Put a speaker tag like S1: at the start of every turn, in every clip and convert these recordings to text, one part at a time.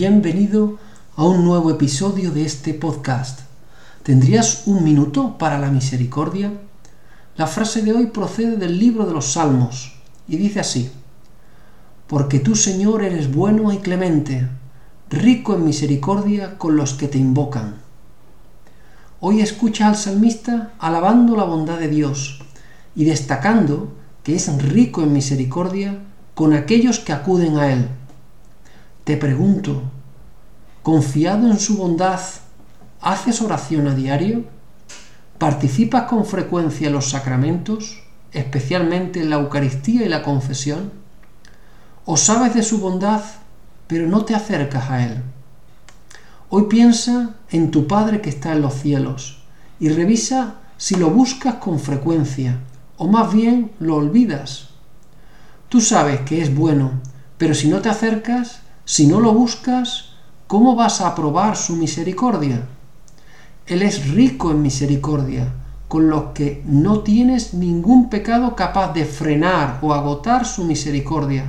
S1: Bienvenido a un nuevo episodio de este podcast. ¿Tendrías un minuto para la misericordia? La frase de hoy procede del libro de los Salmos y dice así, Porque tú, Señor, eres bueno y clemente, rico en misericordia con los que te invocan. Hoy escucha al salmista alabando la bondad de Dios y destacando que es rico en misericordia con aquellos que acuden a Él. Te pregunto, confiado en su bondad, ¿haces oración a diario? ¿Participas con frecuencia en los sacramentos, especialmente en la Eucaristía y la confesión? ¿O sabes de su bondad, pero no te acercas a Él? Hoy piensa en tu Padre que está en los cielos y revisa si lo buscas con frecuencia o más bien lo olvidas. Tú sabes que es bueno, pero si no te acercas, si no lo buscas, ¿cómo vas a aprobar su misericordia? Él es rico en misericordia, con los que no tienes ningún pecado capaz de frenar o agotar su misericordia.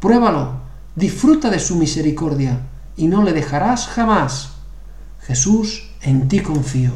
S1: Pruébalo, disfruta de su misericordia y no le dejarás jamás. Jesús, en ti confío.